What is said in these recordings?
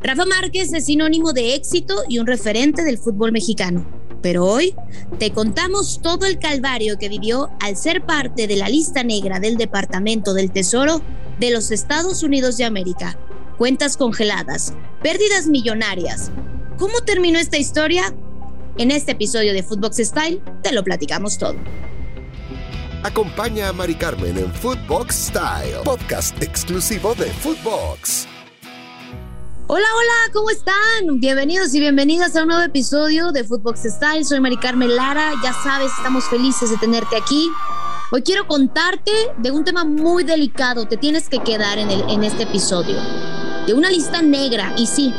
Rafa Márquez es sinónimo de éxito y un referente del fútbol mexicano. Pero hoy te contamos todo el calvario que vivió al ser parte de la lista negra del Departamento del Tesoro de los Estados Unidos de América. Cuentas congeladas, pérdidas millonarias. ¿Cómo terminó esta historia? En este episodio de Footbox Style te lo platicamos todo. Acompaña a Mari Carmen en Footbox Style, podcast exclusivo de Footbox. Hola, hola, ¿cómo están? Bienvenidos y bienvenidas a un nuevo episodio de Footbox Style. Soy Mari Carmen Lara, ya sabes, estamos felices de tenerte aquí. Hoy quiero contarte de un tema muy delicado, te tienes que quedar en, el, en este episodio, de una lista negra, y sí,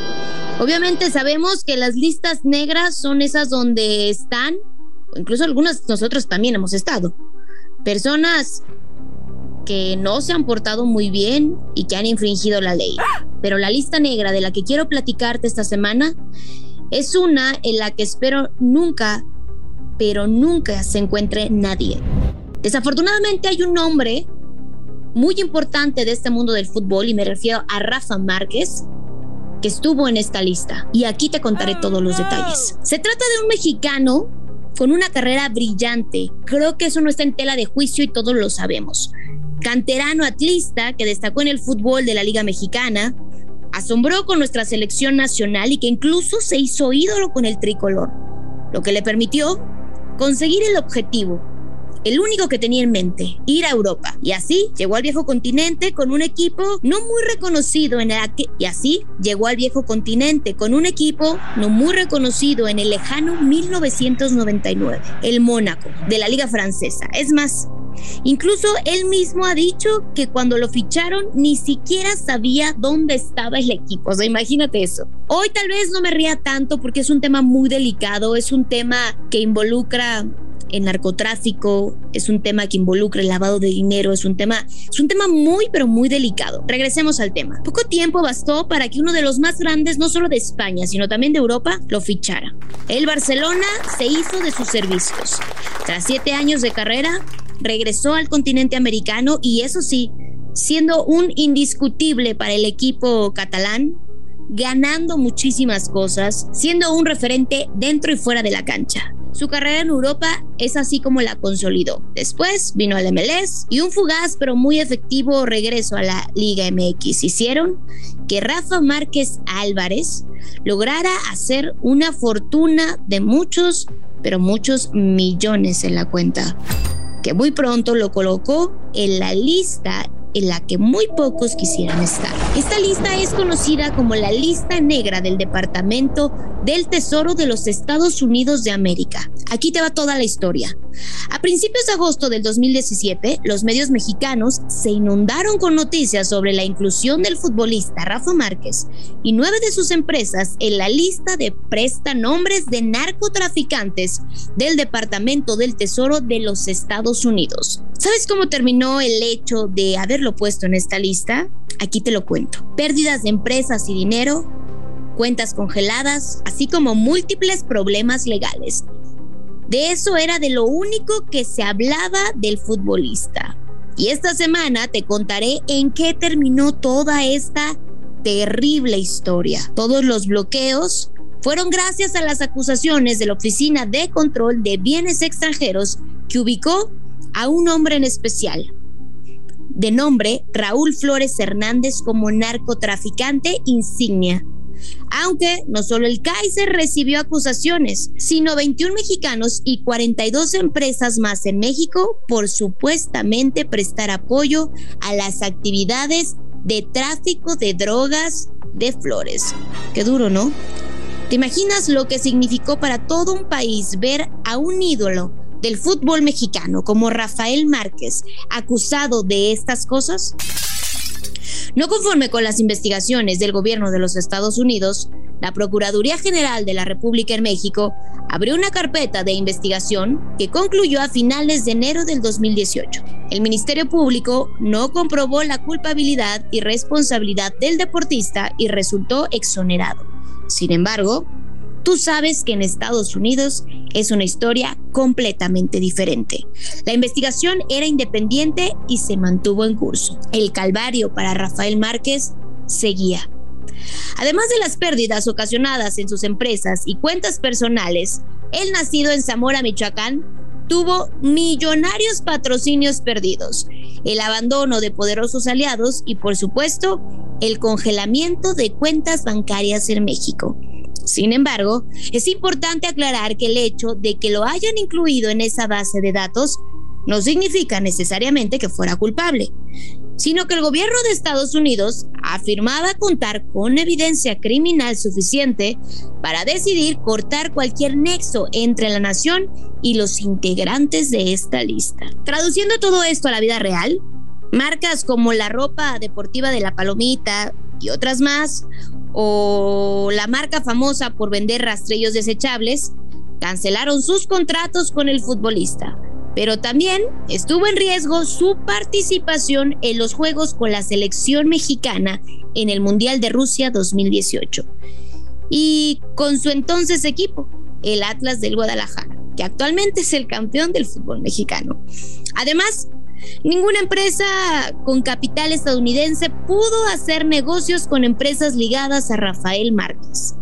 obviamente sabemos que las listas negras son esas donde están, incluso algunas nosotros también hemos estado, personas que no se han portado muy bien y que han infringido la ley. Pero la lista negra de la que quiero platicarte esta semana es una en la que espero nunca, pero nunca se encuentre nadie. Desafortunadamente hay un nombre muy importante de este mundo del fútbol y me refiero a Rafa Márquez, que estuvo en esta lista. Y aquí te contaré todos los detalles. Se trata de un mexicano con una carrera brillante. Creo que eso no está en tela de juicio y todos lo sabemos canterano atlista que destacó en el fútbol de la Liga Mexicana, asombró con nuestra selección nacional y que incluso se hizo ídolo con el tricolor, lo que le permitió conseguir el objetivo, el único que tenía en mente, ir a Europa. Y así llegó al viejo continente con un equipo no muy reconocido en el y así llegó al viejo continente con un equipo no muy reconocido en el lejano 1999, el Mónaco de la liga francesa. Es más, Incluso él mismo ha dicho que cuando lo ficharon ni siquiera sabía dónde estaba el equipo. O sea, imagínate eso. Hoy tal vez no me ría tanto porque es un tema muy delicado, es un tema que involucra el narcotráfico, es un tema que involucra el lavado de dinero, es un tema, es un tema muy pero muy delicado. Regresemos al tema. Poco tiempo bastó para que uno de los más grandes, no solo de España, sino también de Europa, lo fichara. El Barcelona se hizo de sus servicios. Tras siete años de carrera, regresó al continente americano y eso sí, siendo un indiscutible para el equipo catalán, ganando muchísimas cosas, siendo un referente dentro y fuera de la cancha. Su carrera en Europa es así como la consolidó. Después vino al MLS y un fugaz pero muy efectivo regreso a la Liga MX hicieron que Rafa Márquez Álvarez lograra hacer una fortuna de muchos, pero muchos millones en la cuenta que muy pronto lo colocó en la lista en la que muy pocos quisieran estar. Esta lista es conocida como la lista negra del Departamento del Tesoro de los Estados Unidos de América. Aquí te va toda la historia. A principios de agosto del 2017, los medios mexicanos se inundaron con noticias sobre la inclusión del futbolista Rafa Márquez y nueve de sus empresas en la lista de prestanombres de narcotraficantes del Departamento del Tesoro de los Estados Unidos. ¿Sabes cómo terminó el hecho de haberlo puesto en esta lista? Aquí te lo cuento. Pérdidas de empresas y dinero, cuentas congeladas, así como múltiples problemas legales. De eso era de lo único que se hablaba del futbolista. Y esta semana te contaré en qué terminó toda esta terrible historia. Todos los bloqueos fueron gracias a las acusaciones de la Oficina de Control de Bienes Extranjeros que ubicó a un hombre en especial, de nombre Raúl Flores Hernández como narcotraficante insignia aunque no solo el Kaiser recibió acusaciones, sino 21 mexicanos y 42 empresas más en México por supuestamente prestar apoyo a las actividades de tráfico de drogas de Flores. Qué duro, ¿no? ¿Te imaginas lo que significó para todo un país ver a un ídolo del fútbol mexicano como Rafael Márquez acusado de estas cosas? No conforme con las investigaciones del gobierno de los Estados Unidos, la Procuraduría General de la República en México abrió una carpeta de investigación que concluyó a finales de enero del 2018. El Ministerio Público no comprobó la culpabilidad y responsabilidad del deportista y resultó exonerado. Sin embargo, Tú sabes que en Estados Unidos es una historia completamente diferente. La investigación era independiente y se mantuvo en curso. El calvario para Rafael Márquez seguía. Además de las pérdidas ocasionadas en sus empresas y cuentas personales, el nacido en Zamora, Michoacán, tuvo millonarios patrocinios perdidos, el abandono de poderosos aliados y por supuesto el congelamiento de cuentas bancarias en México. Sin embargo, es importante aclarar que el hecho de que lo hayan incluido en esa base de datos no significa necesariamente que fuera culpable, sino que el gobierno de Estados Unidos afirmaba contar con evidencia criminal suficiente para decidir cortar cualquier nexo entre la nación y los integrantes de esta lista. Traduciendo todo esto a la vida real, marcas como la ropa deportiva de la palomita y otras más, o la marca famosa por vender rastrillos desechables, cancelaron sus contratos con el futbolista pero también estuvo en riesgo su participación en los Juegos con la selección mexicana en el Mundial de Rusia 2018 y con su entonces equipo, el Atlas del Guadalajara, que actualmente es el campeón del fútbol mexicano. Además, ninguna empresa con capital estadounidense pudo hacer negocios con empresas ligadas a Rafael Márquez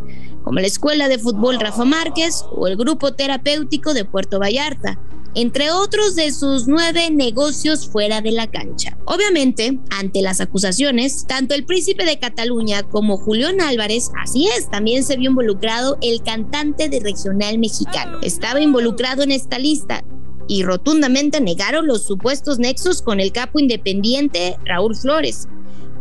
como la Escuela de Fútbol Rafa Márquez o el Grupo Terapéutico de Puerto Vallarta, entre otros de sus nueve negocios fuera de la cancha. Obviamente, ante las acusaciones, tanto el príncipe de Cataluña como Julián Álvarez, así es, también se vio involucrado el cantante de regional mexicano. Estaba involucrado en esta lista y rotundamente negaron los supuestos nexos con el capo independiente Raúl Flores,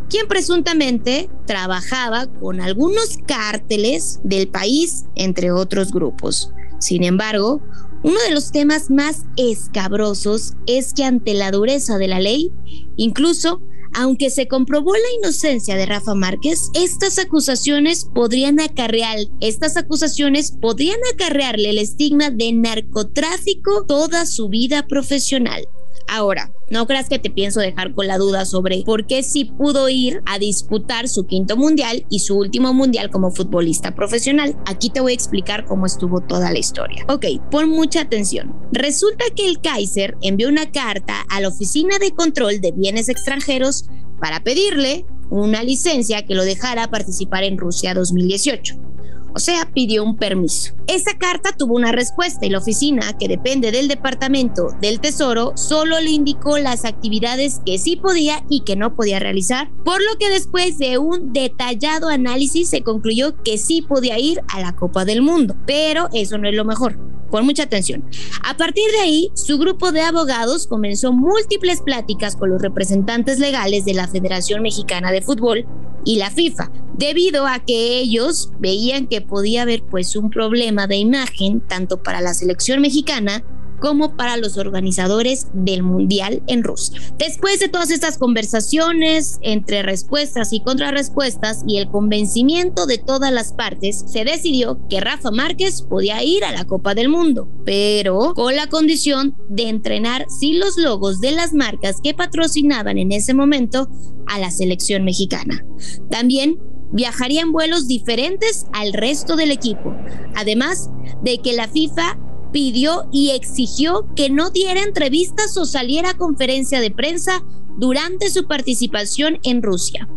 quien presuntamente trabajaba con algunos cárteles del país, entre otros grupos. Sin embargo, uno de los temas más escabrosos es que ante la dureza de la ley, incluso aunque se comprobó la inocencia de Rafa Márquez, estas acusaciones podrían acarrear, estas acusaciones podrían acarrearle el estigma de narcotráfico toda su vida profesional. Ahora, no creas que te pienso dejar con la duda sobre por qué sí pudo ir a disputar su quinto mundial y su último mundial como futbolista profesional. Aquí te voy a explicar cómo estuvo toda la historia. Ok, pon mucha atención. Resulta que el Kaiser envió una carta a la Oficina de Control de Bienes Extranjeros para pedirle una licencia que lo dejara participar en Rusia 2018 o sea, pidió un permiso. Esa carta tuvo una respuesta y la oficina, que depende del Departamento del Tesoro, solo le indicó las actividades que sí podía y que no podía realizar, por lo que después de un detallado análisis se concluyó que sí podía ir a la Copa del Mundo, pero eso no es lo mejor. Pon mucha atención. A partir de ahí, su grupo de abogados comenzó múltiples pláticas con los representantes legales de la Federación Mexicana de Fútbol y la FIFA, debido a que ellos veían que podía haber pues un problema de imagen tanto para la selección mexicana como para los organizadores del Mundial en Rusia. Después de todas estas conversaciones entre respuestas y contrarrespuestas y el convencimiento de todas las partes, se decidió que Rafa Márquez podía ir a la Copa del Mundo, pero con la condición de entrenar sin los logos de las marcas que patrocinaban en ese momento a la selección mexicana. También viajaría en vuelos diferentes al resto del equipo, además de que la FIFA pidió y exigió que no diera entrevistas o saliera a conferencia de prensa durante su participación en Rusia.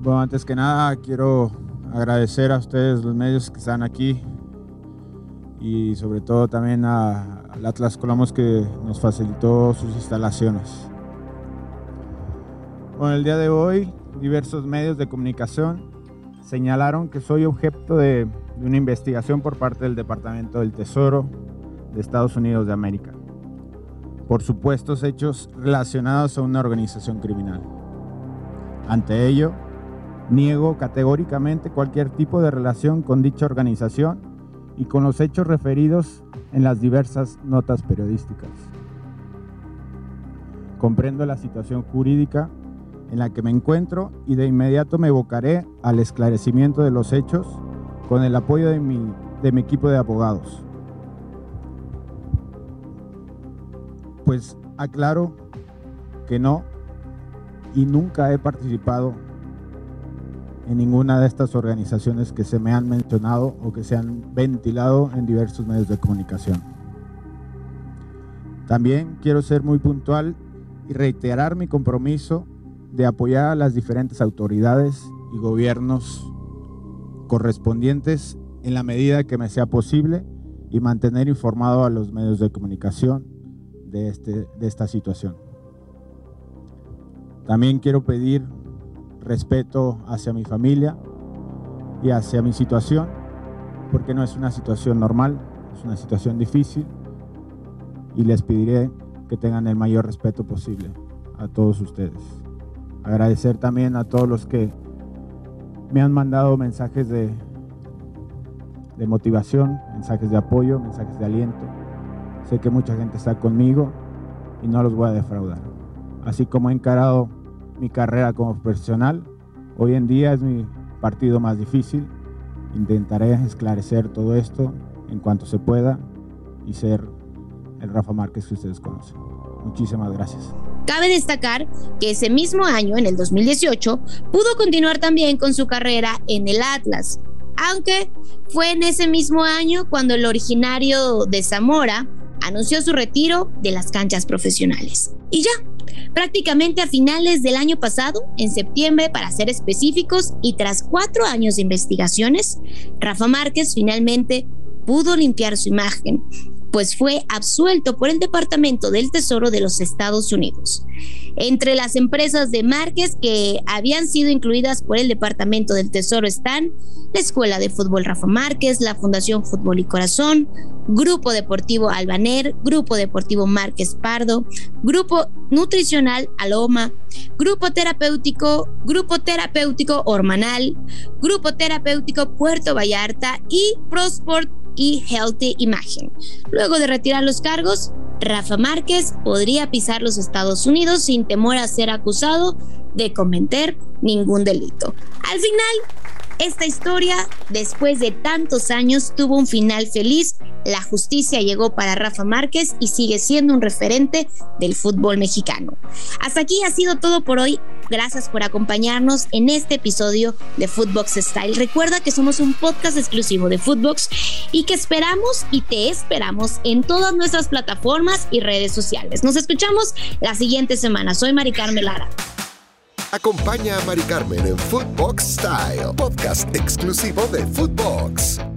Bueno, antes que nada quiero agradecer a ustedes los medios que están aquí y sobre todo también al Atlas Colomos que nos facilitó sus instalaciones. Bueno, el día de hoy diversos medios de comunicación señalaron que soy objeto de una investigación por parte del Departamento del Tesoro de Estados Unidos de América por supuestos hechos relacionados a una organización criminal. Ante ello, niego categóricamente cualquier tipo de relación con dicha organización y con los hechos referidos en las diversas notas periodísticas. Comprendo la situación jurídica en la que me encuentro y de inmediato me evocaré al esclarecimiento de los hechos con el apoyo de mi, de mi equipo de abogados. Pues aclaro que no y nunca he participado en ninguna de estas organizaciones que se me han mencionado o que se han ventilado en diversos medios de comunicación. También quiero ser muy puntual y reiterar mi compromiso de apoyar a las diferentes autoridades y gobiernos correspondientes en la medida que me sea posible y mantener informado a los medios de comunicación de, este, de esta situación. También quiero pedir respeto hacia mi familia y hacia mi situación, porque no es una situación normal, es una situación difícil y les pediré que tengan el mayor respeto posible a todos ustedes. Agradecer también a todos los que me han mandado mensajes de, de motivación, mensajes de apoyo, mensajes de aliento. Sé que mucha gente está conmigo y no los voy a defraudar. Así como he encarado mi carrera como profesional, hoy en día es mi partido más difícil. Intentaré esclarecer todo esto en cuanto se pueda y ser el Rafa Márquez que ustedes conocen. Muchísimas gracias. Cabe destacar que ese mismo año, en el 2018, pudo continuar también con su carrera en el Atlas, aunque fue en ese mismo año cuando el originario de Zamora anunció su retiro de las canchas profesionales. Y ya, prácticamente a finales del año pasado, en septiembre para ser específicos, y tras cuatro años de investigaciones, Rafa Márquez finalmente pudo limpiar su imagen pues fue absuelto por el Departamento del Tesoro de los Estados Unidos. Entre las empresas de Márquez que habían sido incluidas por el Departamento del Tesoro están la Escuela de Fútbol Rafa Márquez, la Fundación Fútbol y Corazón, Grupo Deportivo Albaner, Grupo Deportivo Márquez Pardo, Grupo Nutricional Aloma, Grupo Terapéutico, Grupo Terapéutico Ormanal, Grupo Terapéutico Puerto Vallarta y Prosport y Healthy Imagen. Luego de retirar los cargos, Rafa Márquez podría pisar los Estados Unidos sin temor a ser acusado de cometer ningún delito. Al final, esta historia, después de tantos años, tuvo un final feliz. La justicia llegó para Rafa Márquez y sigue siendo un referente del fútbol mexicano. Hasta aquí ha sido todo por hoy. Gracias por acompañarnos en este episodio de Footbox Style. Recuerda que somos un podcast exclusivo de Footbox y que esperamos y te esperamos en todas nuestras plataformas y redes sociales. Nos escuchamos la siguiente semana. Soy Mari Carmen Lara. Acompaña a Mari Carmen en Footbox Style, podcast exclusivo de Footbox.